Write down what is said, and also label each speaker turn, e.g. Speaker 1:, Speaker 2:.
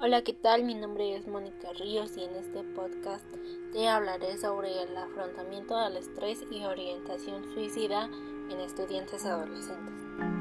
Speaker 1: Hola, ¿qué tal? Mi nombre es Mónica Ríos y en este podcast te hablaré sobre el afrontamiento del estrés y orientación suicida en estudiantes adolescentes.